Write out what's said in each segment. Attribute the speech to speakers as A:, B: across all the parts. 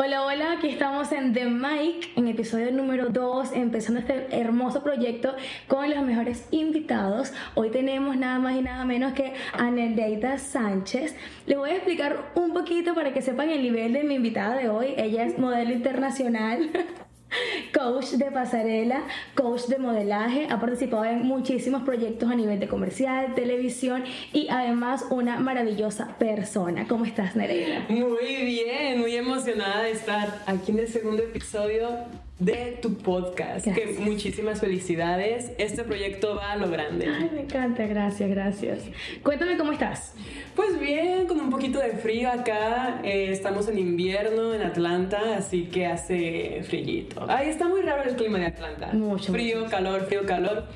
A: Hola, hola, aquí estamos en The Mic, en episodio número 2, empezando este hermoso proyecto con los mejores invitados. Hoy tenemos nada más y nada menos que a Neldeida Sánchez. Les voy a explicar un poquito para que sepan el nivel de mi invitada de hoy. Ella es modelo internacional. coach de pasarela, coach de modelaje, ha participado en muchísimos proyectos a nivel de comercial, televisión y además una maravillosa persona. ¿Cómo estás, Nereida?
B: Muy bien, muy emocionada de estar aquí en el segundo episodio de tu podcast. Que muchísimas felicidades. Este proyecto va a lo grande.
A: Ay, me encanta, gracias, gracias. Cuéntame cómo estás.
B: Pues bien, con un poquito de frío acá. Eh, estamos en invierno en Atlanta, así que hace frillito. Ay, está muy raro el clima de Atlanta.
A: Mucho.
B: Frío, calor, frío, calor.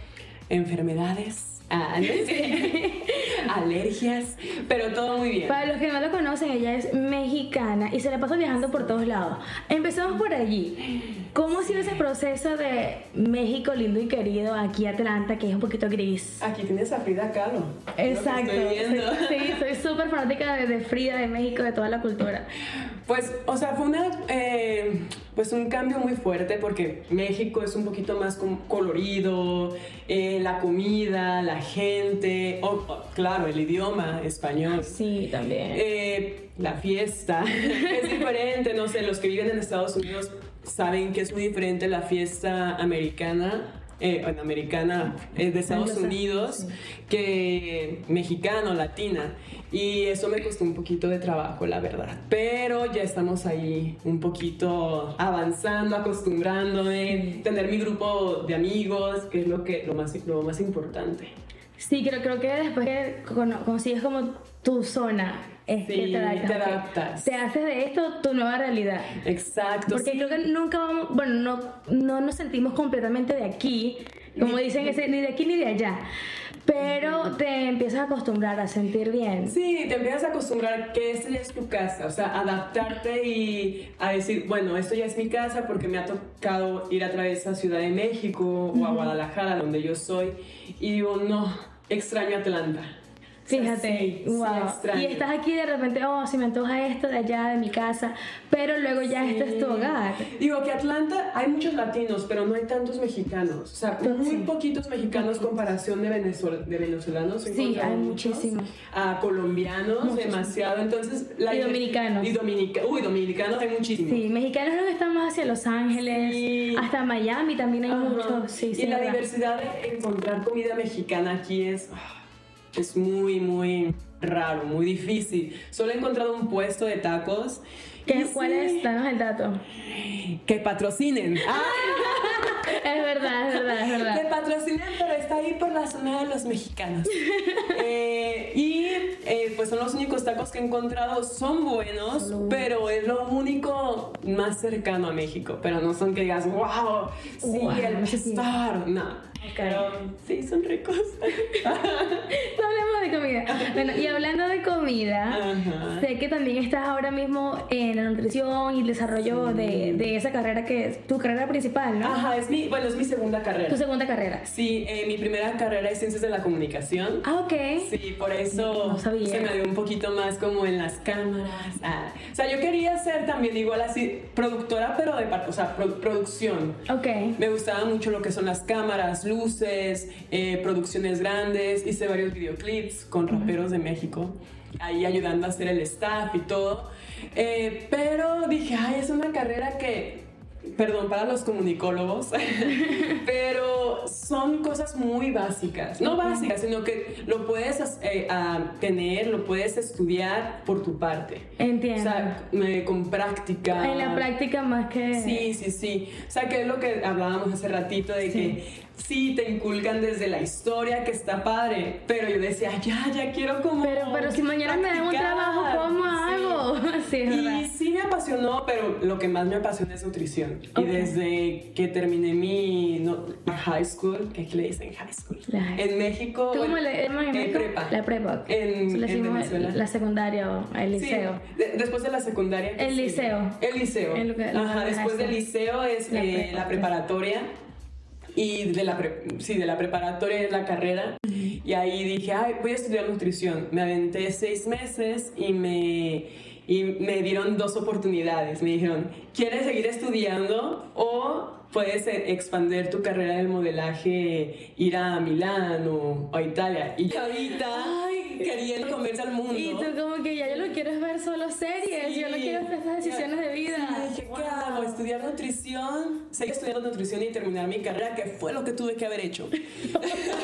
B: Enfermedades Ah, alergias, pero todo muy bien.
A: Para los que no lo conocen, ella es mexicana y se la pasa viajando por todos lados. Empezamos por allí. ¿Cómo ha sido ese proceso de México lindo y querido aquí Atlanta, que es un poquito gris?
B: Aquí tienes a Frida Kahlo.
A: Exacto. Sí, soy súper fanática de, Frida, de México, de toda la cultura.
B: Pues, o sea, fue una, eh, pues un cambio muy fuerte porque México es un poquito más colorido, eh, la comida, la gente, claro, el idioma español.
A: Sí, también.
B: Eh, la fiesta es diferente, no sé, los que viven en Estados Unidos saben que es muy diferente la fiesta americana eh, americana eh, de Estados Unidos que mexicano, latina. Y eso me costó un poquito de trabajo, la verdad. Pero ya estamos ahí un poquito avanzando, acostumbrándome, tener mi grupo de amigos, que es lo, que, lo, más, lo más importante.
A: Sí, creo, creo que después que consigues como tu zona, es que te adaptas. Te, haces de esto tu nueva realidad.
B: Exacto.
A: Porque creo que nunca vamos, bueno, no, no nos sentimos completamente de aquí, como dicen, ni de aquí ni de allá. Pero te empiezas a acostumbrar a sentir bien.
B: Sí, te empiezas a acostumbrar que esta ya es tu casa, o sea, adaptarte y a decir, bueno, esto ya es mi casa porque me ha tocado ir a través a Ciudad de México o a Guadalajara, donde yo soy, y digo, no, extraño Atlanta.
A: Fíjate, wow. y estás aquí de repente, oh, si me antoja esto de allá, de mi casa, pero luego ya este es tu hogar.
B: Digo que Atlanta hay muchos latinos, pero no hay tantos mexicanos. O sea, muy poquitos mexicanos comparación de, de venezolanos.
A: Sí, hay muchísimos.
B: A colombianos, demasiado. Entonces,
A: la y dominicanos.
B: Y dominica uy, dominicanos hay muchísimos.
A: Sí, mexicanos que están más hacia Los Ángeles, hasta Miami también hay muchos. Sí,
B: y la diversidad de encontrar comida mexicana aquí es... Ah, es muy, muy raro, muy difícil. Solo he encontrado un puesto de tacos.
A: ¿Qué, ¿Cuál es? Danos el dato.
B: Que patrocinen.
A: Ah. es verdad, es verdad, es verdad.
B: Que patrocinen, pero está ahí por la zona de los mexicanos. Eh, y eh, pues son los únicos tacos que he encontrado. Son buenos, pero es lo único más cercano a México. Pero no son que digas, wow, sí, el star. No. Pero sí, son ricos.
A: no hablemos de comida. Bueno, y hablando de comida, sé que también estás ahora mismo en la nutrición y el desarrollo de, de, esa carrera que es tu carrera principal, ¿no?
B: Ajá, es mi, bueno, es mi segunda carrera.
A: ¿Tu segunda carrera?
B: Sí, eh, mi primera carrera es Ciencias de la Comunicación.
A: Ah, ok.
B: Sí, por eso se me dio un poquito más como en las cámaras. Ah. O sea, yo quería ser también igual así, productora, pero de parte, o sea, producción.
A: Ok.
B: Me gustaba mucho lo que son las cámaras, luces, eh, producciones grandes, hice varios videoclips con raperos de México, ahí ayudando a hacer el staff y todo. Eh, pero dije, ay, es una carrera que perdón para los comunicólogos, pero son cosas muy básicas, no básicas, sino que lo puedes eh, tener, lo puedes estudiar por tu parte.
A: Entiendo.
B: O sea, con práctica.
A: En la práctica más que...
B: Sí, sí, sí. O sea, que es lo que hablábamos hace ratito de que sí te inculcan desde la historia, que está padre, pero yo decía, ya, ya quiero como...
A: Pero, pero si mañana me dan un trabajo, ¿cómo hago?
B: sí, y sí me apasionó, pero lo que más me apasiona es nutrición. Y desde que terminé mi high school, ¿qué le dicen high school? en México...
A: ¿Cómo le
B: en México? Prepa.
A: La prepa.
B: En, en Venezuela.
A: La secundaria o el liceo.
B: después de la secundaria.
A: El liceo.
B: El liceo. Ajá, después del liceo es la, eh, la preparatoria y de la, sí, de la preparatoria es la carrera. Y ahí dije, Ay, voy a estudiar nutrición. Me aventé seis meses y me, y me dieron dos oportunidades. Me dijeron, ¿quieres seguir estudiando o puedes e, expandir tu carrera del modelaje, ir a Milán o a Italia? Y ahorita queriendo comerse al mundo.
A: Y tú como que ya yo lo quiero ver solo series, yo no quiero hacer decisiones de vida.
B: Sí, dije, ¿qué hago? ¿Estudiar nutrición? Seguir estudiando nutrición y terminar mi carrera, que fue lo que tuve que haber hecho.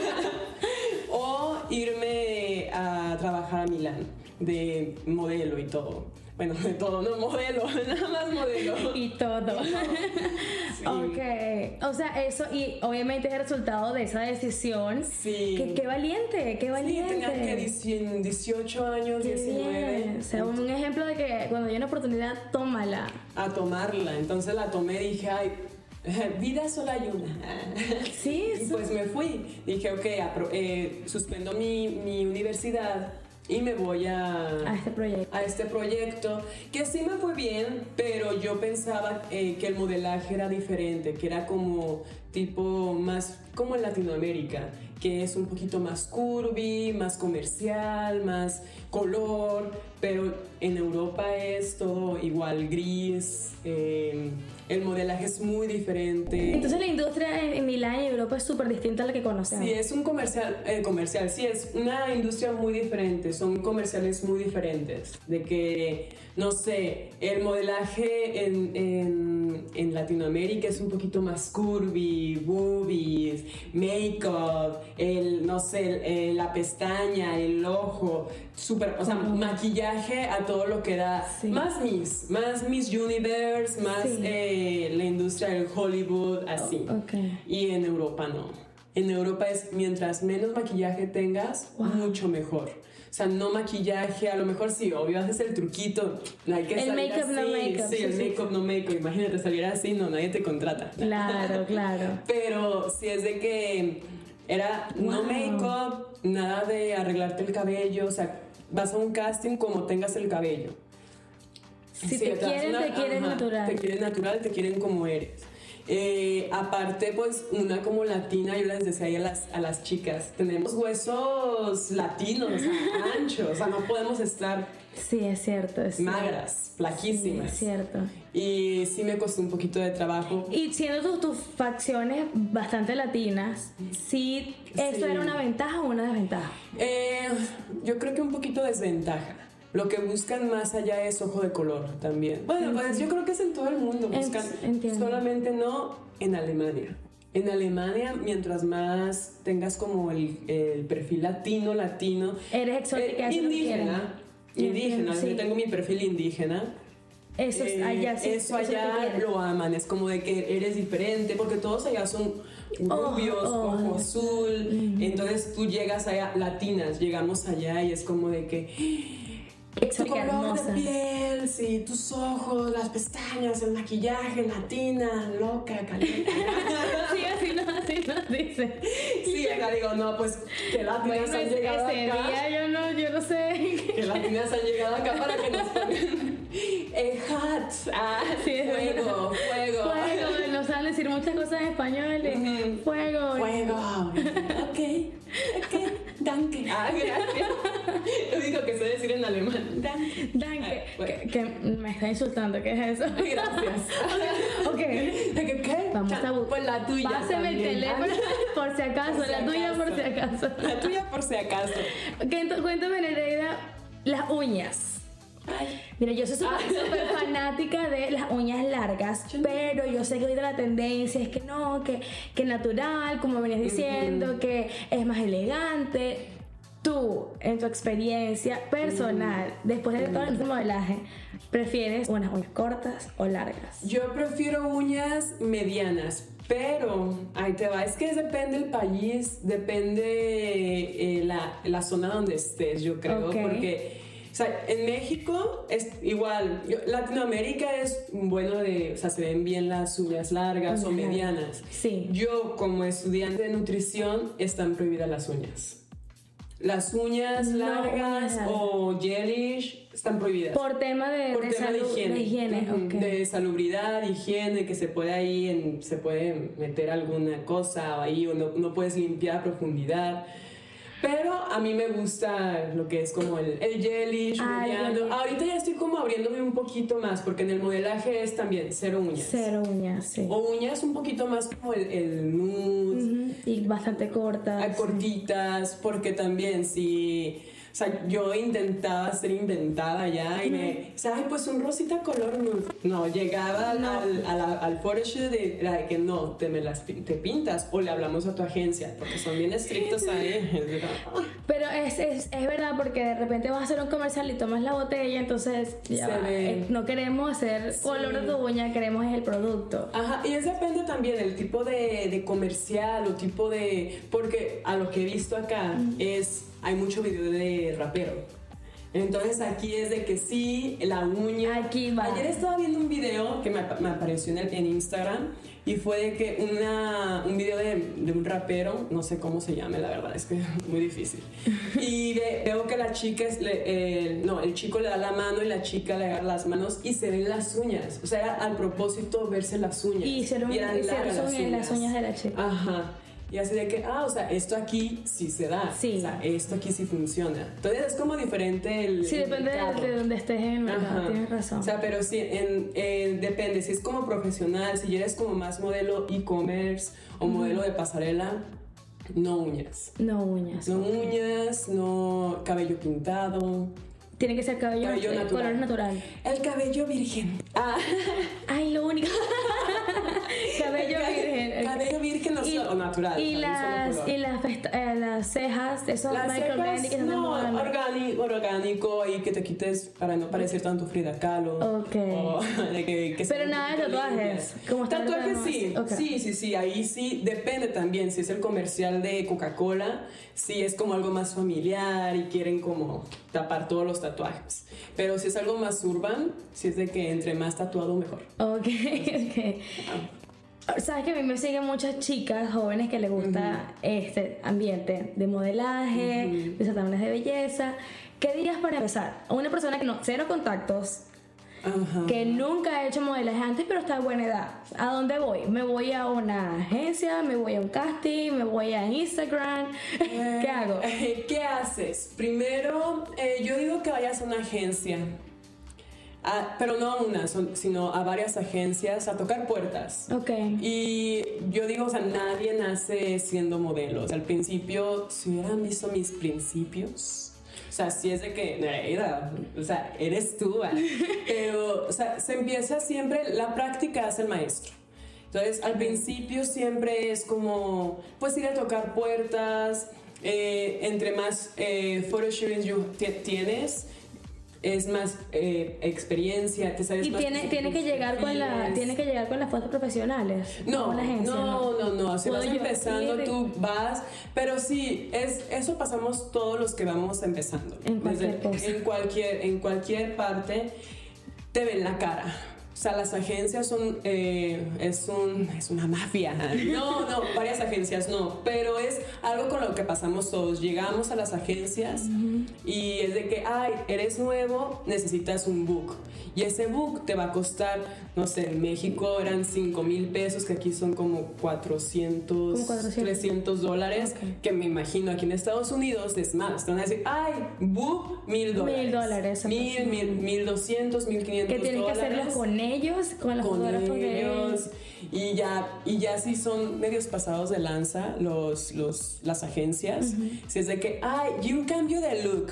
B: o irme a trabajar a Milán de modelo y todo. Bueno, de todo, no modelo, nada más modelo.
A: Y todo. Ok, o sea, eso, y obviamente es el resultado de esa decisión.
B: Sí.
A: qué valiente, qué valiente.
B: Sí, tenía que 18 años, 19.
A: O sea, un ejemplo de que cuando hay una oportunidad, tómala.
B: A tomarla. Entonces la tomé y dije, ay, vida solo hay una.
A: Sí,
B: Y pues me fui. Dije, ok, eh, suspendo mi, mi universidad y me voy a,
A: a, este proyecto.
B: a este proyecto, que sí me fue bien, pero yo pensaba eh, que el modelaje era diferente, que era como tipo más como en Latinoamérica, que es un poquito más curvy, más comercial, más color, pero en Europa es todo igual, gris. Eh, el modelaje es muy diferente.
A: Entonces la industria en, Milán y Europa es súper distinta a la que conocemos.
B: Sí, es un comercial, eh, comercial, sí, es una industria muy diferente, son comerciales muy diferentes. De que, no sé, el modelaje en, en, en Latinoamérica es un poquito más curvy, boobies, make-up, el, no sé, la pestaña, el ojo, súper, o sea, maquillaje a todo lo que da. Más Miss, más Miss Universe, más eh, la industria del Hollywood, así.
A: Oh, okay.
B: Y en Europa no. En Europa es mientras menos maquillaje tengas, mucho mejor. O sea, no maquillaje, a lo mejor sí, obvio haces el truquito, no hay que
A: el
B: salir
A: make-up no make-up.
B: Sí, el make-up no make-up. Imagínate salir así, no, nadie te contrata.
A: Claro, claro.
B: Pero si es de que era no make-up, nada de arreglarte el cabello, o sea, vas a un casting como tengas el cabello.
A: Si te quieren, te quieren natural.
B: Te quieren natural, te quieren como eres. Eh, aparte, pues una como latina, yo les decía ahí a las, a las chicas, tenemos huesos latinos, anchos, o sea, no podemos estar...
A: Sí, es cierto. Es
B: magras, flaquísimas.
A: Sí, es cierto.
B: Y sí me costó un poquito de trabajo.
A: Y siendo tus, tus facciones bastante latinas, ¿sí eso era una ventaja o una desventaja?
B: Eh, yo creo que un poquito desventaja. Lo que buscan más allá es ojo de color también. Bueno, pues yo creo que es en todo el mundo. Buscan solamente no en Alemania. En Alemania, mientras más tengas como el, el perfil latino, latino.
A: Eres exótica.
B: Eh, indígena. Indígena. Yo tengo mi perfil indígena.
A: Eso eh, allá sí,
B: Eso allá lo aman. Es como de que eres diferente, porque todos allá son rubios, oh, ojo azul. Entonces tú llegas allá, latinas, llegamos allá y es como de que tu color de piel, sí, tus ojos, las pestañas, el maquillaje, latina, loca, caliente.
A: sí, así no, así no dice.
B: Sí, acá digo, no, pues que latinas han llegado
A: ese
B: acá.
A: día yo no, yo no sé.
B: Que latinas han llegado acá para que nos pongan el hot, ah,
A: sí,
B: fuego, fuego.
A: Fuego, nos saben decir muchas cosas en español.
B: Uh
A: Fuego.
B: Fuego. ok, ok, danke. Ah, gracias. Lo único que sé decir en alemán. Danke.
A: Danke. Ah, bueno. que, que, me está insultando, ¿qué es eso?
B: Gracias.
A: ok.
B: ¿Qué? ¿Qué?
A: Vamos a buscar.
B: Pues la tuya.
A: Páseme el teléfono por si acaso. Por si la acaso. tuya por si acaso.
B: La tuya por si acaso.
A: Ok, entonces cuéntame, Nereida, las uñas.
B: Ay.
A: Mira, yo soy súper fanática de las uñas largas, pero yo sé que ahorita la tendencia es que no, que, que natural, como venías diciendo, uh -huh. que es más elegante. Tú, en tu experiencia personal, -huh. después de todo el modelaje, ¿prefieres unas uñas cortas o largas?
B: Yo prefiero uñas medianas, pero ahí te va, es que depende del país, depende eh, la, la, zona donde estés, yo creo,
A: okay.
B: porque o sea, en México es igual. Latinoamérica es bueno de, o sea, se ven bien las uñas largas o medianas.
A: Sí.
B: Yo, como estudiante de nutrición, están prohibidas las uñas. Las uñas no, largas o gelish están prohibidas.
A: Por tema de,
B: Por
A: de
B: tema
A: salud,
B: de higiene.
A: De, higiene. Okay.
B: de salubridad, higiene, que se puede ahí, en, se puede meter alguna cosa ahí o no, no puedes limpiar a profundidad. Pero a mí me gusta lo que es como el, el
A: Ay,
B: modeando.
A: bueno.
B: Ahorita ya estoy como abriéndome un poquito más, porque en el modelaje es también cero uñas.
A: Cero uñas, sí.
B: O uñas un poquito más como el, el nude,
A: Y bastante cortas.
B: cortitas, porque también si... Sea, yo intentaba ser inventada ya y me... Ay, pues un rosita color nude. No, llegaba al,
A: No.
B: al, a la- al photoshoot era de que no, te, me las te pintas o le hablamos a tu agencia, porque son bien estrictos ahí. Es.
A: Pero es, es, es verdad porque de repente vas a hacer un comercial y tomas la botella, entonces ya eh, no queremos hacer color de tu uña, queremos es el producto.
B: Ajá, y eso depende también del tipo de, de comercial o tipo de... Porque a lo que he visto acá es... Hay mucho video de rapero. Entonces aquí es de que sí, la uña...
A: Aquí va.
B: Ayer estaba viendo un video que me, me apareció en, el- en Instagram y fue de que una, un video de, de un rapero, no sé cómo se llame, la verdad, es que es muy difícil. Y ve- veo que la chica, es, le- el- no, el chico le da la mano y la chica le agarra las manos y se ven las uñas. O sea, era al propósito verse las uñas.
A: Y
B: eran
A: hicieron
B: largas
A: zoom en las uñas de la chica.
B: Ajá. Y así de que, ah, o sea, esto aquí sí se da.
A: Sí.
B: O sea, esto aquí sí funciona. Entonces es como diferente el.
A: Sí, depende de, donde estés en el mercado,
B: Ajá.
A: tienes razón.
B: O sea, pero sí, en, en- depende. Si es como profesional, si eres como más modelo e-commerce o modelo de pasarela, no uñas.
A: no uñas.
B: No uñas, no cabello pintado.
A: Tiene que ser cabello,
B: Cabello natural.
A: color natural.
B: El cabello virgen. Ah,
A: Ay, lo único. cabello virgen.
B: Cabello virgen o,
A: Y-
B: o natural.
A: Y las, y las, eh, las cejas, esos
B: Las
A: microblending
B: cejas, no, orgánico, orgánico y que te quites para no parecer tanto Frida Kahlo.
A: Ok.
B: O que, que
A: Pero nada de tatuajes, como
B: Tatuajes sí,
A: moda, ok.
B: sí, sí, sí, ahí sí, depende también. Si es el comercial de Coca-Cola, sí es como algo más familiar y quieren como tapar todos los tatuajes. Pero si es algo más urban, si es de que entre más tatuado mejor.
A: Ok, ok. Sabes que a mí me siguen muchas chicas jóvenes que les gusta este ambiente de modelaje, de certámenes de belleza. ¿Qué dirías para empezar? A una persona que no, cero contactos,
B: Ajá.
A: que nunca ha hecho modelaje antes, pero está a buena edad. ¿A dónde voy? ¿Me voy a una agencia? ¿Me voy a un casting? ¿Me voy a Instagram? ¿Qué hago?
B: Eh, ¿Qué haces? Primero, eh, yo digo que vayas a una agencia. Ah, pero no a una, sino a varias agencias a tocar puertas.
A: Ok.
B: Y yo digo, o sea, nadie nace siendo modelo. O sea, al principio, si hubieran visto mis principios, o sea, si es de que, Nereida, o sea, eres tú, ¿vale? pero, o sea, se empieza siempre, la práctica hace el maestro. Entonces, al principio siempre es como, pues ir a tocar puertas, eh, entre más eh, photo shootings tienes, es más eh, experiencia, te sabes
A: Y
B: más
A: tiene, tiene que llegar con la, tiene que llegar con las fotos profesionales.
B: No,
A: la agencia,
B: no, no, no, Si
A: Puedo
B: vas empezando,
A: ir-
B: tú vas. Pero sí, es, eso pasamos todos los que vamos empezando.
A: En cualquier.
B: En cualquier, en cualquier parte te ven la cara. O sea, las agencias son, eh, es, un, es una mafia. No, no, varias agencias no, pero es algo con lo que pasamos todos. Llegamos a las agencias y es de que, ay, eres nuevo, necesitas un book. Y ese book te va a costar, no sé, en México eran 5 mil pesos, que aquí son como 400,
A: Como 400.
B: 300 dólares,
A: Ok.
B: que me imagino aquí en Estados Unidos es más. Te van a decir, ay, book, mil dólares.
A: Mil dólares,
B: Mil, mil, mil doscientos, mil quinientos
A: Que tienes que
B: dólares
A: con ellos, con los
B: con
A: fotógrafos de
B: ellos y ya y ya si son medios pasados de lanza los, los las agencias. Si es de que ay y un cambio de look.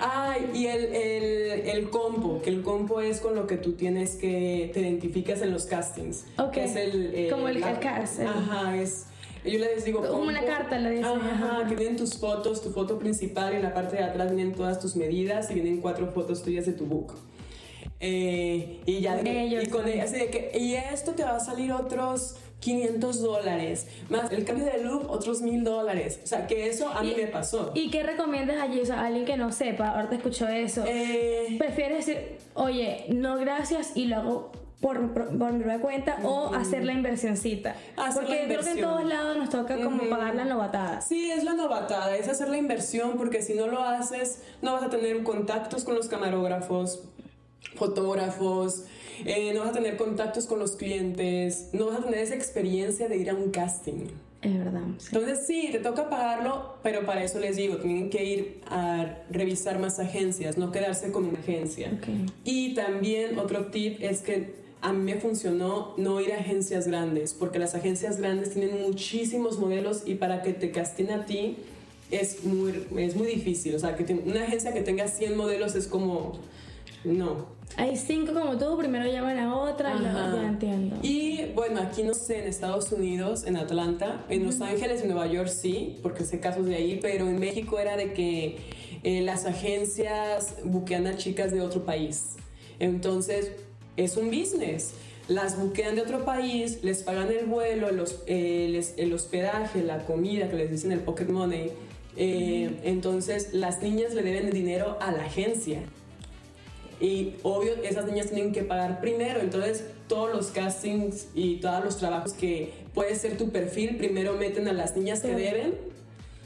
B: Ay y el, el, el compo que el compo es con lo que tú tienes que te identificas en los castings
A: Ok.
B: es el,
A: Como el- el cast, el-
B: ajá es yo les digo
A: Como una carta, le dicen,
B: ajá,
A: ajá.
B: que vienen tus fotos tu foto principal y en la parte de atrás vienen todas tus medidas y vienen cuatro fotos tuyas de tu book eh, y ya
A: Con
B: de-
A: ellos
B: y con
A: también.
B: así de que y esto te va a salir otros 500 dólares más el cambio de look otros mil dólares o sea que eso a mí me pasó
A: ¿Y qué recomiendas allí? O sea, alguien que no sepa, ahorita escuchó eso.
B: Eh,
A: ¿Prefieres decir, oye, no gracias y lo hago por, por, por mi propia cuenta o hacer la inversioncita?
B: Hacer
A: Porque
B: la
A: creo que en
B: inversión.
A: todos lados nos toca como
B: Ujú.
A: pagar la novatada.
B: Sí, es la novatada, es hacer la inversión porque si no lo haces no vas a tener contactos con los camarógrafos, fotógrafos eh, no vas a tener contactos con los clientes, no vas a tener esa experiencia de ir a un casting.
A: Es verdad.
B: Entonces sí, te toca pagarlo, pero para eso les digo, tienen que ir a revisar más agencias, no quedarse con una agencia. Y también otro tip es que a mí me funcionó no ir a agencias grandes, porque las agencias grandes tienen muchísimos modelos y para que te casten a ti es muy, es muy difícil. O sea, que una agencia que tenga 100 modelos es como, no.
A: Hay cinco como tú, primero llaman a otra, y ya entiendo.
B: Y bueno, aquí no sé, en Estados Unidos, en Atlanta, en Los Ángeles y Nueva York sí, porque sé casos de ahí, pero en México era de que eh, las agencias buquean a chicas de otro país. Entonces, es un business. Las buquean de otro país, les pagan el vuelo, eh, el hospedaje, la comida, que les dicen el pocket money. Eh, entonces las niñas le deben dinero a la agencia. Y obvio, esas niñas tienen que pagar primero. Entonces todos los castings y todos los trabajos que puede ser tu perfil, primero meten a las niñas que deben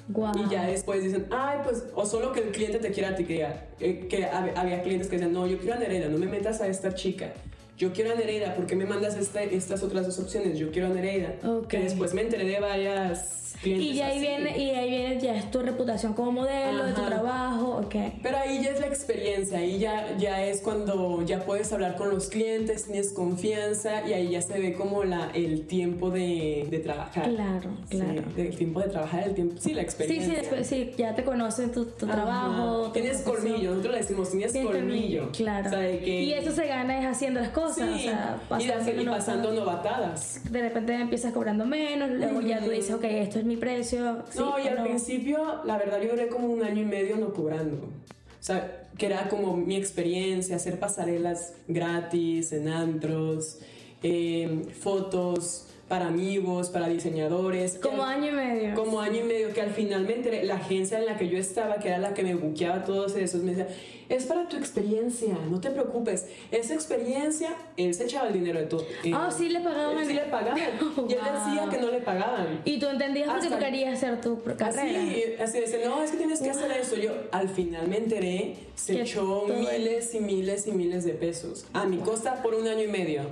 B: y ya después dicen, ay, pues, o solo que el cliente te quiera a ti, que, eh, que había clientes que decían, no, yo quiero a Nereida, no me metas a esta chica. Yo quiero a Nereida, ¿por qué me mandas este, estas otras dos opciones? Yo quiero a Nereida. Que después me enteré de varias
A: y ahí viene y ahí viene ya es tu reputación como modelo de tu trabajo ok.
B: Pero ahí ya es la experiencia ahí ya ya es cuando ya puedes hablar con los clientes tienes confianza y ahí ya se ve como la el tiempo de, de trabajar.
A: Claro claro.
B: el tiempo de trabajar el tiempo sí la experiencia
A: sí sí después sí ya te conocen tu, tu trabajo
B: tienes colmillo nosotros le decimos tienes, colmillo,
A: claro. y eso se gana es haciendo las cosas o sea,
B: pasando y, pasando novatadas.
A: De repente empiezas cobrando menos luego ya tú dices ok esto es mi precio.
B: No, y al principio, la verdad, yo duré como un año y medio no cobrando. O sea, que era como mi experiencia, hacer pasarelas gratis en antros, eh, fotos para amigos, para diseñadores.
A: Como año y medio.
B: Como año y medio, que al final me enteré, la agencia en la que yo estaba, que era la que me buqueaba todos esos, me decía, es para tu experiencia, no te preocupes. Esa experiencia, él se echaba el dinero de todo.
A: Ah, sí le pagaban.
B: sí le pagaban. Y él decía que no le pagaban.
A: Y tú entendías porque tú querías hacer tu carrera.
B: Así, así dice, no, es que tienes que hacer eso. Yo al final me enteré, se echó miles y miles y miles de pesos. A mi costa por un año y medio.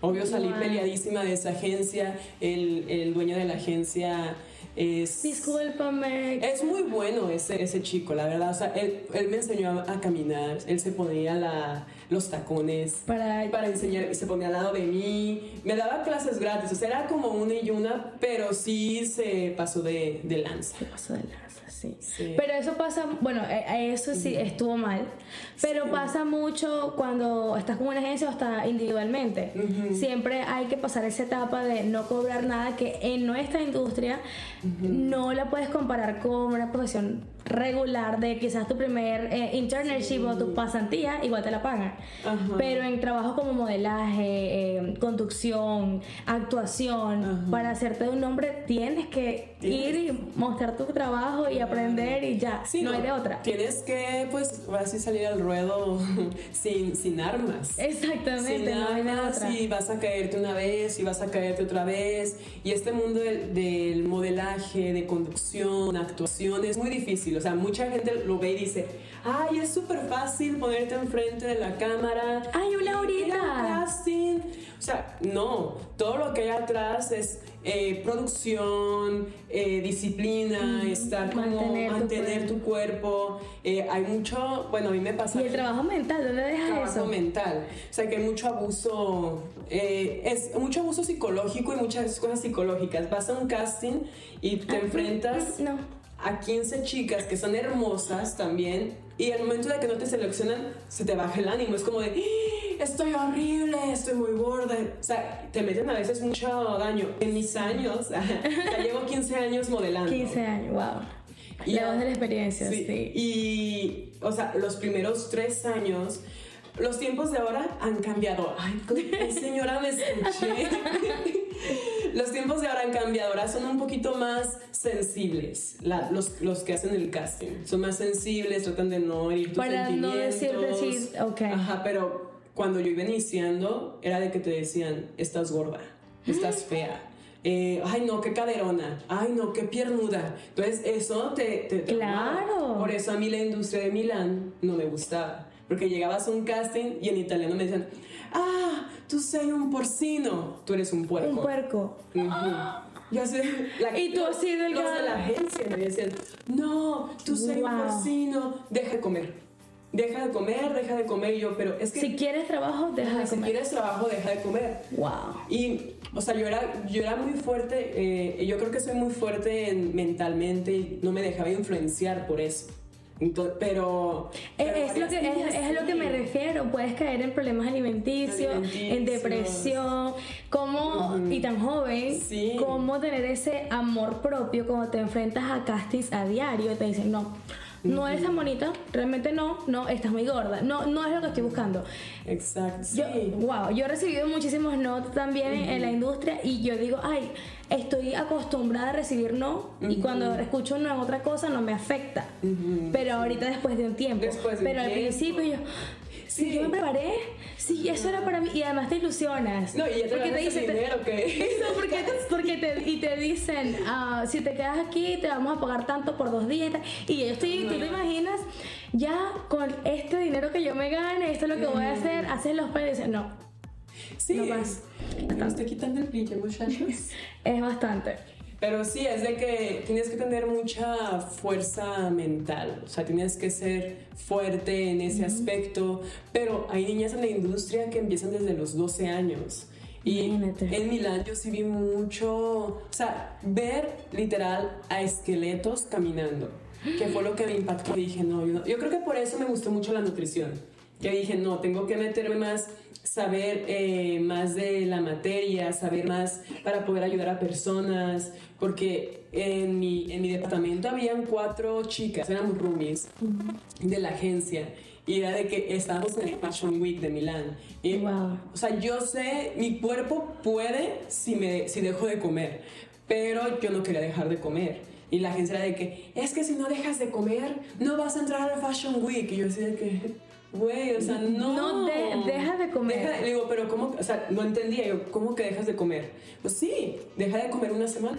B: Obvio salí peleadísima de esa agencia, el, el dueño de la agencia es...
A: Discúlpame.
B: Es muy bueno ese, ese chico, la verdad. O sea, él, él me enseñó a, caminar, él se ponía la, los tacones
A: para,
B: para enseñar, se ponía al lado de mí, me daba clases gratis, o sea, era como una y una, pero sí se pasó de, de lanza.
A: Se pasó de lanza. Pero eso pasa, bueno, eh, eso sí estuvo mal, pero pasa mucho cuando estás con una agencia o hasta individualmente. Siempre hay que pasar esa etapa de no cobrar nada que en nuestra industria no la puedes comparar con una profesión regular de quizás tu primer eh, internship o tu pasantía, igual te la pagan. Pero en trabajo como modelaje, conducción, actuación, para hacerte un nombre tienes que ir y mostrar tu trabajo y aprender y ya, no, hay de otra.
B: Tienes que, pues, así salir al ruedo sin, sin armas.
A: Exactamente, sin no armas
B: y vas a caerte una vez y vas a caerte otra vez. Y este mundo del, del modelaje, de conducción, actuación, es muy difícil. O sea, mucha gente lo ve y dice, ay, es súper fácil ponerte enfrente de la cámara.
A: Ay, una horita.
B: O sea, no, todo lo que hay atrás es eh, producción, eh, disciplina, estar como mantener, tu cuerpo. Eh, hay mucho, bueno, a mí me pasa.
A: Y el trabajo mental, ¿dónde dejas
B: trabajo
A: eso?
B: mental. O sea, que hay mucho abuso, es mucho abuso psicológico y muchas cosas psicológicas. Vas a un casting y te enfrentas. A 15 chicas que son hermosas también y al momento de que no te seleccionan se te baja el ánimo es como de estoy horrible, estoy muy gorda. O sea, te meten a veces mucho daño. En mis años, ya llevo 15 años modelando.
A: 15 años, wow. Y la voz de la experiencia, sí.
B: Y, o sea, los primeros tres años, los tiempos de ahora han cambiado. Ay, señora, me escuché. los tiempos de ahora han cambiado. Ahora son un poquito más sensibles. los, los que hacen el casting son más sensibles, tratan de no herir tus
A: Para no decir, decir, ok.
B: Ajá, pero cuando yo iba iniciando, era de que te decían, estás gorda, estás fea. Eh, ay no, qué caderona, ay no, qué piernuda. Entonces eso te... te,
A: claro.
B: Por eso a mí la industria de Milán no me gustaba. Porque llegabas a un casting y en italiano me decían, ah, tú soy un porcino, tú eres un puerco.
A: Un puerco.
B: Yo sé, la,
A: y tú así.
B: Los de la agencia me decían, no, tú soy un porcino, deja de comer. Deja de comer, deja de comer. Y yo, pero es que.
A: Si quieres trabajo, deja de comer.
B: Si quieres trabajo, deja de comer.
A: Wow.
B: Y, o sea, yo era, yo era muy fuerte. Eh, yo creo que soy muy fuerte mentalmente y no me dejaba influenciar por eso pero,
A: es, lo que, es, lo que me refiero, puedes caer en problemas alimenticios, en depresión, como, y tan joven, cómo tener ese amor propio cuando te enfrentas a castings a diario y te dicen, no, no eres tan bonita, realmente no, no, estás muy gorda, no, no es lo que estoy buscando.
B: Exacto.
A: Yo, wow, yo he recibido muchísimos no también en la industria y yo digo, ay, estoy acostumbrada a recibir no y cuando escucho no en otra cosa no me afecta. Pero ahorita después de un tiempo. pero al principio yo, sí. yo me preparé, sí, eso era para mí y además te ilusionas.
B: No, y ya te porque te dicen, dinero,
A: Eso porque, porque te, y te dicen, ah, si te quedas aquí te vamos a pagar tanto por dos días y, yo estoy, tú te imaginas, ya con este dinero que yo me gane, esto es lo que voy a hacer, haces los planes no.
B: Sí, no más. Me estoy quitando el brillo, muchachos.
A: es bastante.
B: Pero sí, es de que tienes que tener mucha fuerza mental, o sea, tienes que ser fuerte en ese aspecto, pero hay niñas en la industria que empiezan desde los 12 años. Y en Milán yo sí vi mucho, o sea, ver literal a esqueletos caminando, que fue lo que me impactó. Dije, no, yo, no. yo creo que por eso me gustó mucho la nutrición. Que dije, no, tengo que meterme más saber eh, más de la materia, saber más para poder ayudar a personas, porque en mi, en mi departamento habían cuatro chicas, éramos roomies de la agencia. Y era de que estábamos en el Fashion Week de Milán. Y, O sea, yo sé, mi cuerpo puede si, me, si dejo de comer, pero yo no quería dejar de comer. Y la agencia era de que, es que si no dejas de comer, no vas a entrar al Fashion Week. Y yo decía de que, Güey, o sea, no.
A: No deja de comer.
B: le digo, pero ¿cómo? O sea, no entendía yo, ¿cómo que dejas de comer? Pues sí, deja de comer una semana.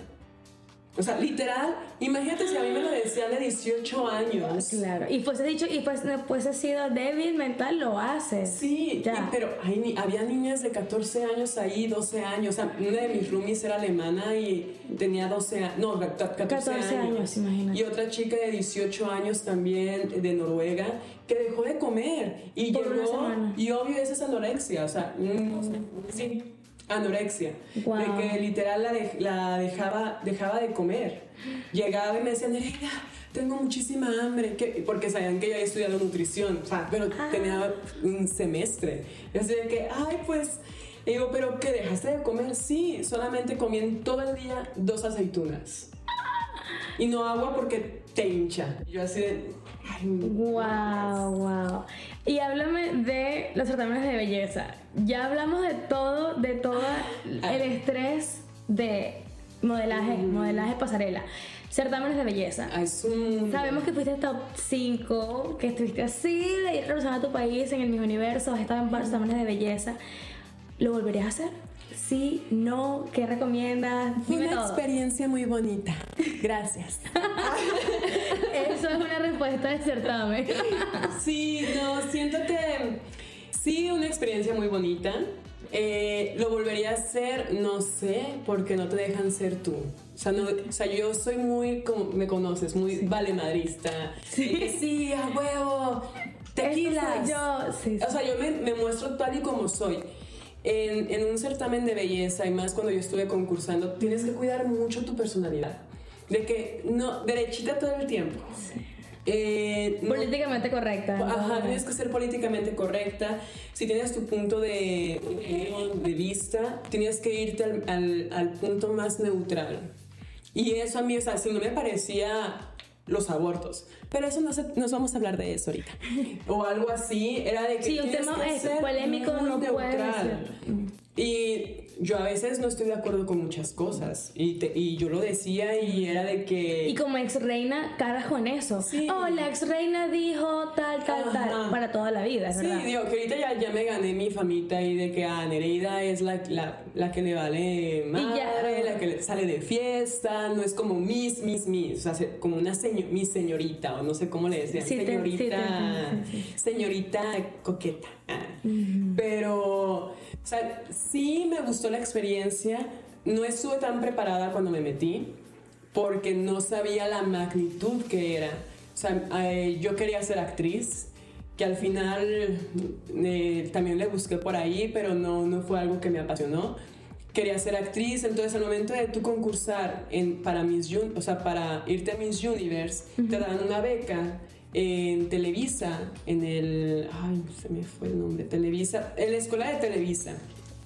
B: O sea, literal, imagínate si a mí me lo decían de 18 años.
A: Claro, y pues he dicho, y pues después he sido débil mental, lo haces.
B: Sí, ya. pero hay, había niñas de 14 años ahí, 12 años. O sea, una de mis roomies era alemana y tenía 12 años, no, 14, 14 años. imagínate. Y otra chica de 18 años también, de Noruega, que dejó de comer. Y Por llegó, y obvio, esa es anorexia, o sea, mm, sí anorexia, de que literal la, la, dejaba, dejaba de comer. Llegaba y me decía, Nereida, tengo muchísima hambre, porque sabían que yo había estudiado nutrición, o sea, pero ah. tenía un semestre. Y así de que, ay, pues, digo, pero ¿qué dejaste de comer? Sí, solamente comí todo el día dos aceitunas. Y no agua porque te hincha. Yo así de,
A: wow, wow. Y háblame de los certámenes de belleza. Ya hablamos de todo, de todo el estrés de modelaje, mm. modelaje pasarela. Certámenes de belleza. Sabemos que fuiste top 5, que estuviste así de ir a tu país en el mismo universo, has estado en varios certámenes de belleza. ¿Lo volverías a hacer? Sí, no, ¿qué recomiendas?
B: Fue una experiencia muy bonita. Gracias.
A: Eso es una respuesta de certamen.
B: sí, no, siento que sí, una experiencia muy bonita. Eh, ¿Lo volvería a hacer? No sé, porque no te dejan ser tú. O sea, no, o sea yo soy muy, como me conoces, muy valemadrista. Sí. sí, a huevo, tequilas. Yo, sí, O sea, yo me, me muestro tal y como soy en, un certamen de belleza y más cuando yo estuve concursando, tienes que cuidar mucho tu personalidad. De que no, derechita todo el tiempo.
A: Eh, políticamente correcta.
B: Ajá, tienes que ser políticamente correcta. Si tienes tu punto de, de vista, tienes que irte al, al, punto más neutral. Y eso a mí, o sea, si no me parecía los abortos. Pero eso no, se, no vamos a hablar de eso ahorita. O algo así, era de que...
A: Sí, un tema polémico no puede ser.
B: Y yo a veces no estoy de acuerdo con muchas cosas y, y yo lo decía y era de que...
A: Y como ex reina, carajo en eso. Sí. Oh, la ex reina dijo tal, tal, tal, para toda la vida,
B: sí, digo que ahorita ya, ya, me gané mi famita y de que ah, Nereida es la, la, la que le vale madre, la que sale de fiesta, no es como Miss, Miss, Miss, o sea, como una señor, Miss señorita o no sé cómo le decían, señorita, señorita coqueta. Ah. Pero, o sea, sí me gustó la experiencia. No estuve tan preparada cuando me metí porque no sabía la magnitud que era. O sea, eh, yo quería ser actriz, que al final eh, también le busqué por ahí, pero no, no fue algo que me apasionó. Quería ser actriz, entonces al momento de tú concursar en, para, Miss o sea, para irte a Miss Universe, te dan una beca en Televisa, en el... Ay, se me fue el nombre, Televisa, en la escuela de Televisa.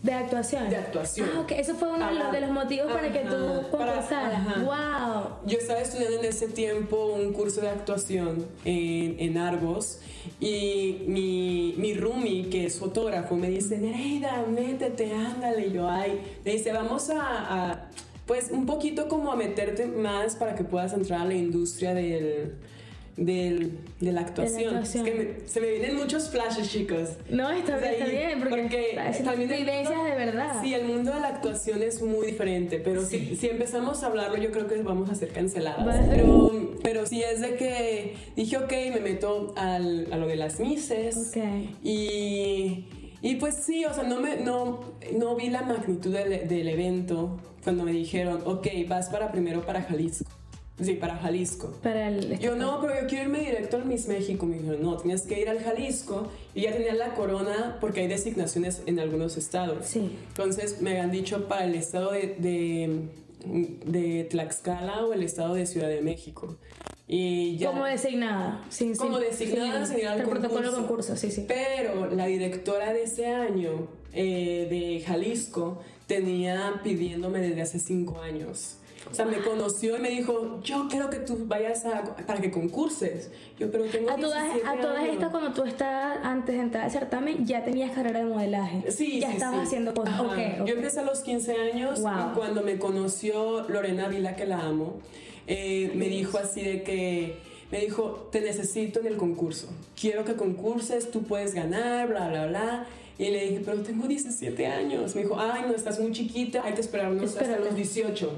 A: De actuación.
B: De actuación.
A: Ah, ok. Eso fue uno de los motivos para que tú concursaras. ¡Wow!
B: Yo estaba estudiando en ese tiempo un curso de actuación en, en Argos y mi, mi roomie, que es fotógrafo, me dice, Nereida, métete, ándale. Y yo, ay, me dice, vamos a, a, pues un poquito como a meterte más para que puedas entrar a la industria del del, de la actuación. Es que se me vienen muchos flashes, chicos.
A: No, está, bien, porque, también vivencias de verdad.
B: Sí, el mundo de la actuación es muy diferente, pero si, si empezamos a hablarlo, yo creo que vamos a ser canceladas. Pero, pero sí es de que dije, ok, me meto al, a lo de las mises. Y. Y pues sí, o sea, no, me, no, no vi la magnitud del, del evento cuando me dijeron, ok, vas para primero para Jalisco. Sí, para Jalisco.
A: Para el...
B: Yo no, pero yo quiero irme directo al Miss México. Me dijeron, no, tienes que ir al Jalisco. Y ya tenía la corona porque hay designaciones en algunos estados.
A: Sí.
B: Entonces me han dicho para el estado de, de, Tlaxcala o el estado de Ciudad de México. Y ya,
A: como designada,
B: sin, como designada sin, el
A: protocolo concurso, sí, sí.
B: Pero la directora de ese año eh, de Jalisco tenía pidiéndome desde hace cinco años o sea, me conoció y me dijo, yo quiero que tú vayas a, para que concurses. Yo, pero tengo
A: A todas, a todas estas, cuando tú estabas antes de entrar al certamen, ya tenías carrera de modelaje.
B: Sí,
A: Ya estabas haciendo cosas. Okay,
B: Yo empecé a los 15 años y cuando me conoció Lorena Vila, que la amo, eh, me dijo así de que me dijo, te necesito en el concurso, quiero que concurses, tú puedes ganar, bla, bla, bla. Y le dije, pero tengo 17 años. Me dijo, ay, no, estás muy chiquita, hay que esperarnos hasta los 18.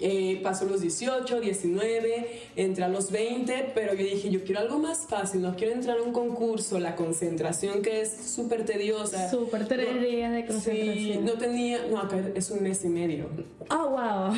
B: Eh, pasó los 18, 19, entré a los 20, pero yo dije, yo quiero algo más fácil, no quiero entrar a un concurso, la concentración que es súper tediosa.
A: Súper tres días de concentración.
B: Sí, no tenía, no, acá es un mes y medio.
A: Oh, wow.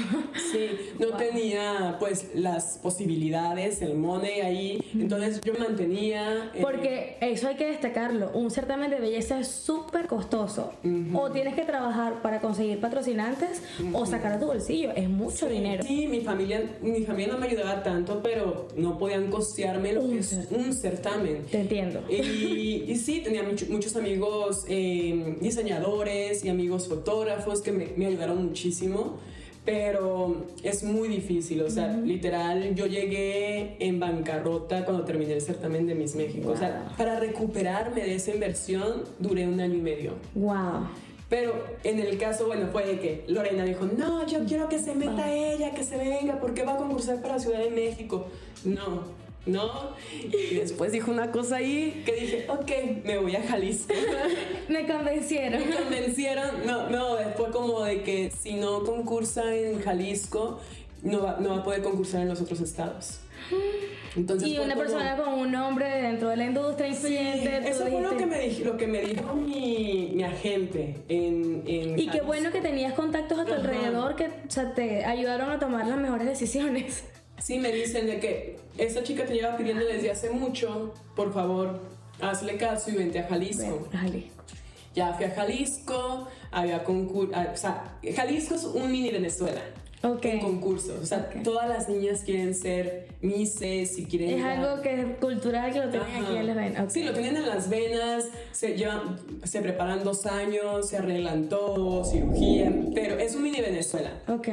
B: Sí, no tenía pues las posibilidades, el money ahí, entonces yo mantenía...
A: Eh, Porque eso hay que destacarlo, un certamen de belleza es súper costoso. O tienes que trabajar para conseguir patrocinantes o sacar a tu bolsillo, es mucho dinero.
B: Sí, mi familia, mi familia no me ayudaba tanto, pero no podían costearme lo que es un certamen.
A: Te entiendo.
B: Y, sí, tenía muchos amigos eh, diseñadores y amigos fotógrafos que me, me, ayudaron muchísimo. Pero es muy difícil, o sea, literal, yo llegué en bancarrota cuando terminé el certamen de Miss México. O sea, para recuperarme de esa inversión duré un año y medio.
A: ¡Wow!
B: Pero en el caso, bueno, fue de que Lorena dijo, no, yo quiero que se meta ella, que se venga, porque va a concursar para Ciudad de México. No, no. Y después dijo una cosa ahí que dije, ok, me voy a Jalisco.
A: me convencieron.
B: Me convencieron. No, no, fue como de que si no concursa en Jalisco, no va, no va a poder concursar en los otros estados
A: y una persona con un nombre dentro de la industria influyente.
B: Sí, eso fue lo que me dijo, lo que me dijo mi, mi agente en, en
A: Y qué bueno que tenías contactos a tu alrededor que o sea, te ayudaron a tomar las mejores decisiones.
B: Sí, me dicen de que esa chica te lleva pidiendo desde hace mucho, por favor, hazle caso y vente a Jalisco.
A: a Jalisco.
B: Ya fui a Jalisco, había concurso, ah, o sea, Jalisco es un mini Venezuela en concursos. O sea, todas las niñas quieren ser Misses y quieren...
A: Es algo que es cultural que lo tienen aquí en las venas.
B: Sí, lo tienen en las venas, se, llevan, se preparan dos años, se arreglan todo, cirugía, pero es un mini Venezuela.
A: Ok.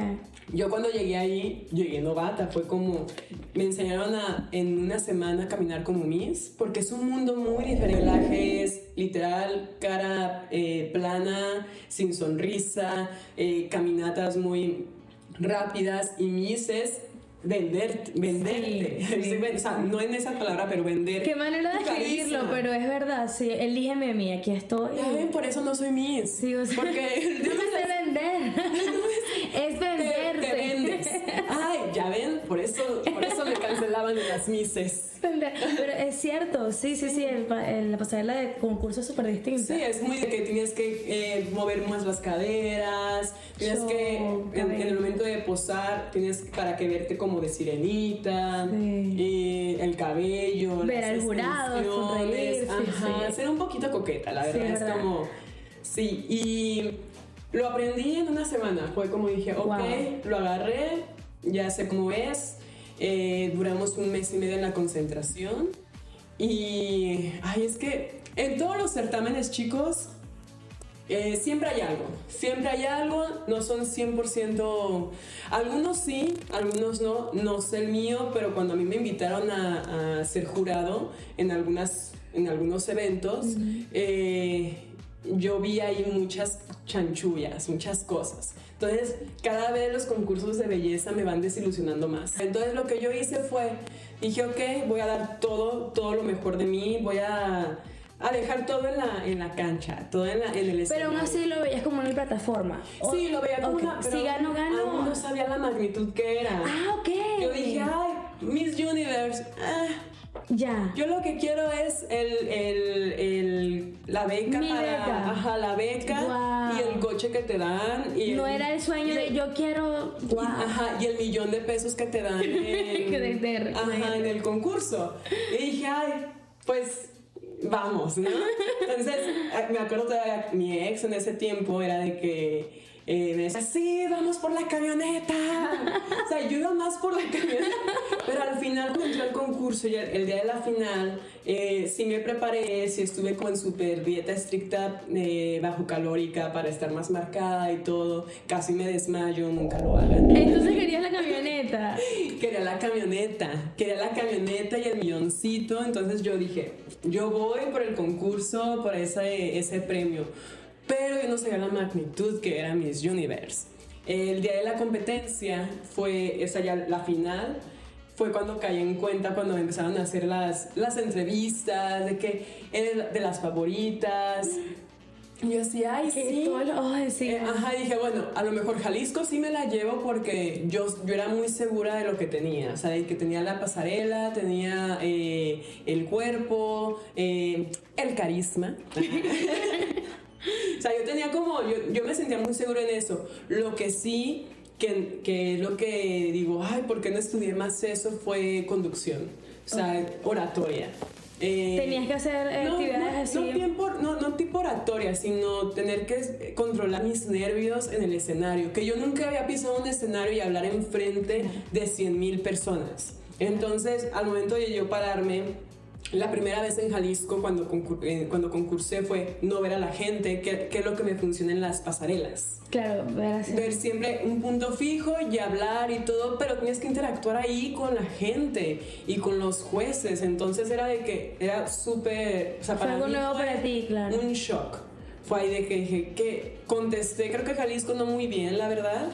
B: Yo cuando llegué ahí, llegué novata, fue como, me enseñaron a, en una semana a caminar como Miss, porque es un mundo muy diferente. es literal, cara eh, plana, sin sonrisa, eh, caminatas muy rápidas y mises vender, venderte. o sea, no en esa palabra, pero vender.
A: Qué manera de escribirlo, pero es verdad, sí. Elígeme a mí, aquí estoy.
B: Ya ven, por eso no soy Miss.
A: Sí, o sea, porque no me sé vender. es venderte.
B: Te, vendes. Ay, ya ven, por eso, por eso me cancelaban las mises.
A: Pero es cierto, sí, sí, sí, el, la pasarela de concurso es súper distinta.
B: Sí, es muy de que tienes que eh, mover más las caderas, tienes que, en, el momento de posar, tienes para que verte como de sirenita, y el cabello,
A: ver al jurado, sonreír,
B: ajá, ser un poquito coqueta, la verdad, es como, sí, y lo aprendí en una semana, fue como dije, ok, lo agarré, ya sé cómo es, eh, duramos un mes y medio en la concentración. Y, ay, es que en todos los certámenes chicos, eh, siempre hay algo, siempre hay algo, no son 100%, algunos sí, algunos no, no sé el mío, pero cuando a mí me invitaron a, ser jurado en, algunas, en algunos eventos, eh, yo vi ahí muchas chanchullas, muchas cosas. Entonces, cada vez los concursos de belleza me van desilusionando más. Entonces, lo que yo hice fue, dije, ok, voy a dar todo, todo lo mejor de mí, voy a, a dejar todo en la, en la cancha, todo en, la, en el escenario.
A: Pero aún así lo veías como una plataforma.
B: sí, lo veía como una...
A: Pero si gano, gano.
B: Aún no sabía la magnitud que era.
A: Ah, ok.
B: Yo dije, ay, Miss Universe, ah,
A: ya.
B: Yo lo que quiero es el, el, el la beca
A: Mi
B: para.
A: Beca.
B: Ajá, la beca y el coche que te dan. Y
A: no era el sueño de yo quiero.
B: Wow. ajá, y el millón de pesos que te dan en, ajá, en el concurso. Y dije, ay, pues vamos, ¿no? Entonces, eh, me acuerdo todavía, mi ex en ese tiempo era de que eh, me decía, sí, vamos por la camioneta. o sea, yo iba más por la camioneta. Pero al final, cuando entré al concurso y el, día de la final, eh, sí me preparé, sí estuve con súper dieta estricta, eh, bajo calórica, para estar más marcada y todo. Casi me desmayo, nunca lo hagan.
A: Entonces querías la camioneta.
B: Quería la camioneta, quería la camioneta y el milloncito. Entonces yo dije, yo voy por el concurso, por ese, ese premio pero yo no sabía la magnitud que era Miss Universe. El día de la competencia fue esa ya la final, fue cuando caí en cuenta cuando empezaron a hacer las, las entrevistas de que era de las favoritas. Y yo decía, ay, sí.
A: sí.
B: Eh, ajá, dije, bueno, a lo mejor Jalisco sí me la llevo porque yo, yo era muy segura de lo que tenía. O sea, que tenía la pasarela, tenía eh, el cuerpo, eh, el carisma. o sea, yo tenía como, yo, yo me sentía muy seguro en eso. Lo que sí, que, que lo que digo, ay, ¿por qué no estudié más eso? Fue conducción, o sea, oratoria.
A: Eh, Tenías que hacer actividades
B: no, así. Tiempo, no, no, tipo oratoria, sino tener que controlar mis nervios en el escenario. Que yo nunca había pisado un escenario y hablar enfrente de 100 mil personas. Entonces, al momento de yo pararme, la primera vez en Jalisco cuando, eh, cuando concursé fue no ver a la gente, qué, es lo que me funciona en las pasarelas.
A: Claro, ver así.
B: Ver siempre un punto fijo y hablar y todo, pero tienes que interactuar ahí con la gente y con los jueces. Entonces era de que era súper...
A: O sea, para algo nuevo para ti, claro.
B: Un shock. Fue ahí de que que contesté, creo que Jalisco no muy bien, la verdad,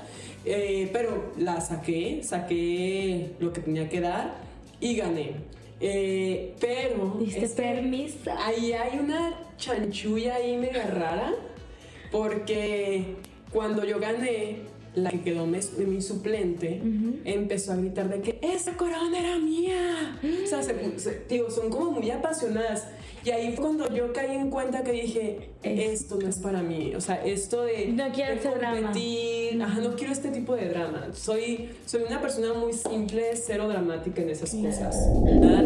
B: eh, pero la saqué, saqué lo que tenía que dar y gané. Eh, pero.
A: ¿Diste permiso?
B: Ahí hay una chanchulla ahí mega rara. Porque cuando yo gané, la que quedó mi, suplente empezó a gritar de que esa corona era mía. O sea, digo, son como muy apasionadas. Y ahí fue cuando yo caí en cuenta que dije, esto no es para mí. O sea, esto de,
A: no quiero
B: de competir, ajá, no quiero este tipo de drama. Soy, soy una persona muy simple, cero dramática en esas cosas.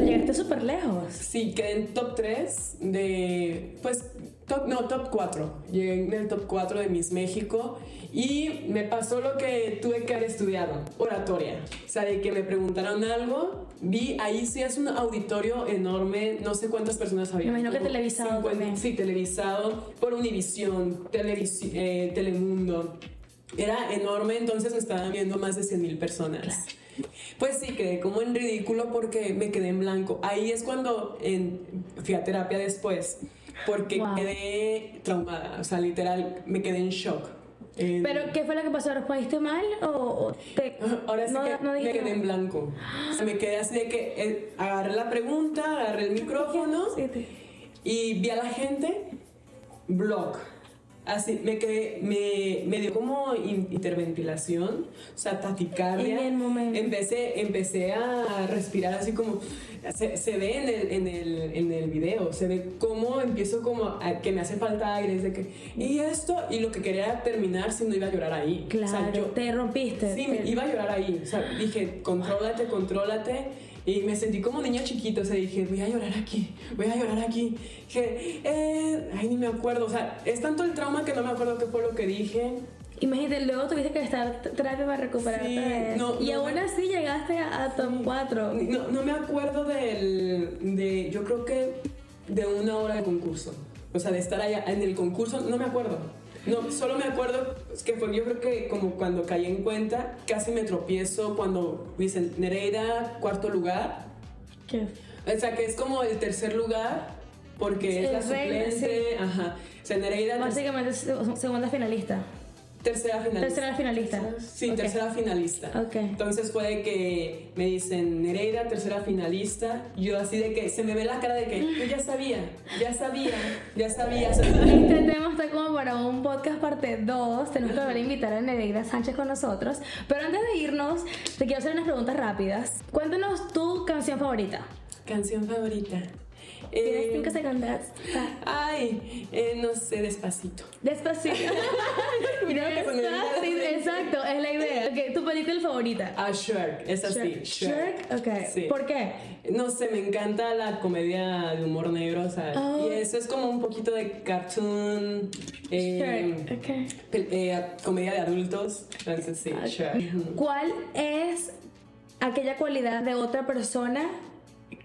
A: Llegaste súper lejos.
B: Sí, quedé en top 3 de, pues, top, no, top 4. Llegué en el top 4 de Miss México y me pasó lo que tuve que haber estudiado, oratoria. O sea, de que me preguntaron algo, vi, ahí sí es un auditorio enorme, no sé cuántas personas había.
A: Me imagino que televisado también.
B: Sí, televisado por Univisión, eh, Telemundo. Era enorme, entonces me estaban viendo más de 100 mil personas. Pues sí, quedé como en ridículo porque me quedé en blanco. Ahí es cuando en, fui a terapia después, porque quedé traumada, o sea, literal, me quedé en shock
A: ¿Pero qué fue lo que pasó? ¿Respondiste mal o, te,
B: Ahora sí que me quedé en blanco. O sea, me quedé así de que eh, agarré la pregunta, agarré el micrófono y vi a la gente, blog. Así, me quedé, me, me dio como in- hiperventilación, o sea, taquicardia.
A: En el momento.
B: Empecé, empecé a respirar así como, se, se ve en el, en, el, en el video, se ve cómo empiezo como a, que me hace falta aire, de que, y esto, y lo que quería era terminar si no iba a llorar ahí.
A: Claro,
B: O sea, yo,
A: te rompiste.
B: Sí,
A: te-
B: iba a llorar ahí. O sea, dije, contrólate, contrólate. Y me sentí como niña chiquita. O sea, dije, voy a llorar aquí, voy a llorar aquí. Dije, eh, ay, ni me acuerdo. O sea, es tanto el trauma que no me acuerdo qué fue lo que dije.
A: Imagínate, luego tuviste que estar terapia para recuperarte
B: Sí,
A: de
B: no,
A: y
B: no
A: aún
B: me-
A: así llegaste a, top 4.
B: No, no me acuerdo del. De, yo creo que de una hora de concurso. O sea, de estar allá en el concurso, no me acuerdo. No, solo me acuerdo que fue, yo creo que como cuando caí en cuenta, casi me tropiezo cuando dicen Nereida, cuarto lugar.
A: ¿Qué?
B: O sea, que es como el tercer lugar, porque
A: Sí,
B: es la
A: el reina,
B: suplente. Ajá. O sea, Nereida,
A: Básicamente, se- segunda finalista.
B: Tercera finalista.
A: Tercera finalista.
B: Sí, tercera finalista.
A: Ok.
B: Entonces puede que me dicen Nereida, tercera finalista. Yo así de que se me ve la cara de que yo ya sabía, ya sabía, ya sabía.
A: Este tema está como para un podcast parte 2. Tenemos que volver a invitar a Nereida Sánchez con nosotros. Pero antes de irnos, te quiero hacer unas preguntas rápidas. Cuéntanos tu canción favorita.
B: Canción favorita.
A: Tienes
B: Eh,
A: 5 segundos.
B: Ay, eh, no sé, despacito.
A: Despacito.
B: Mira
A: exacto, es la idea. Ok, tu película favorita.
B: Ah, Shrek, es así.
A: Shrek. Ok.
B: Sí.
A: ¿Por qué?
B: No sé, me encanta la comedia de humor negro, o sea,
A: Oh.
B: y eso es como un poquito de cartoon, eh,
A: Shrek. Ok.
B: pel- eh, comedia de adultos, entonces sí,
A: Ok.
B: Shrek. Ujú.
A: ¿Cuál es aquella cualidad de otra persona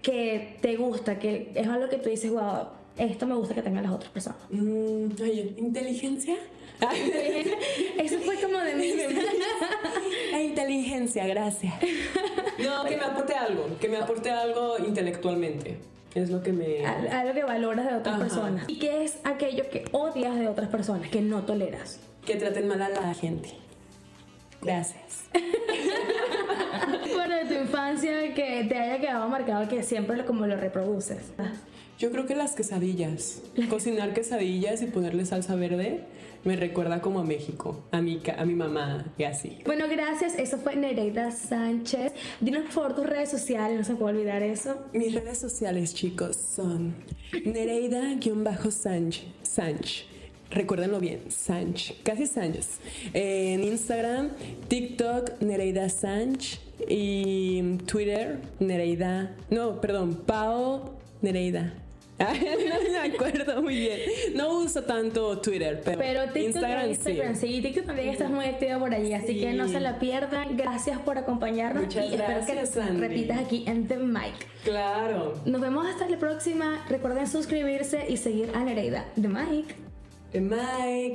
A: que te gusta, que es algo que tú dices, wow, esto me gusta que tengan las otras personas?
B: Mm, oye, ¿inteligencia?
A: Eso fue como de mí.
B: La inteligencia, gracias. No, que me aporte algo, que me aporte algo intelectualmente, es lo que me...
A: Al- algo que valoras de otras
B: Ajá.
A: personas. ¿Y qué es aquello que odias de otras personas, que no toleras?
B: Que traten mal a la gente. Gracias.
A: De tu infancia que te haya quedado marcado que siempre lo, como lo reproduces.
B: Yo creo que las quesadillas. Cocinar quesadillas y ponerle salsa verde me recuerda como a México, a mi, a mi mamá y así.
A: Bueno, gracias. Eso fue Nereida Sánchez. Dinos por tus redes sociales, no se puede olvidar eso.
B: Mis redes sociales, chicos, son Nereida-Sanch. Sanch. Recuérdenlo bien, Sanch. Casi Sánchez. En Instagram, TikTok, Nereida Sanch. Y Twitter, Nereida. No, perdón, Pao Nereida. no me acuerdo muy bien. No uso tanto Twitter, pero,
A: Pero TikTok
B: Instagram,
A: e Instagram,
B: sí.
A: sí. TikTok también estás muy activa por allí, así
B: Sí.
A: que no se la pierdan. Gracias por acompañarnos
B: Muchas
A: y espero que
B: gracias, Andy.
A: repitas aquí en The Mic.
B: Claro.
A: Nos vemos hasta la próxima. Recuerden suscribirse y seguir a Nereida The Mic.
B: Mike.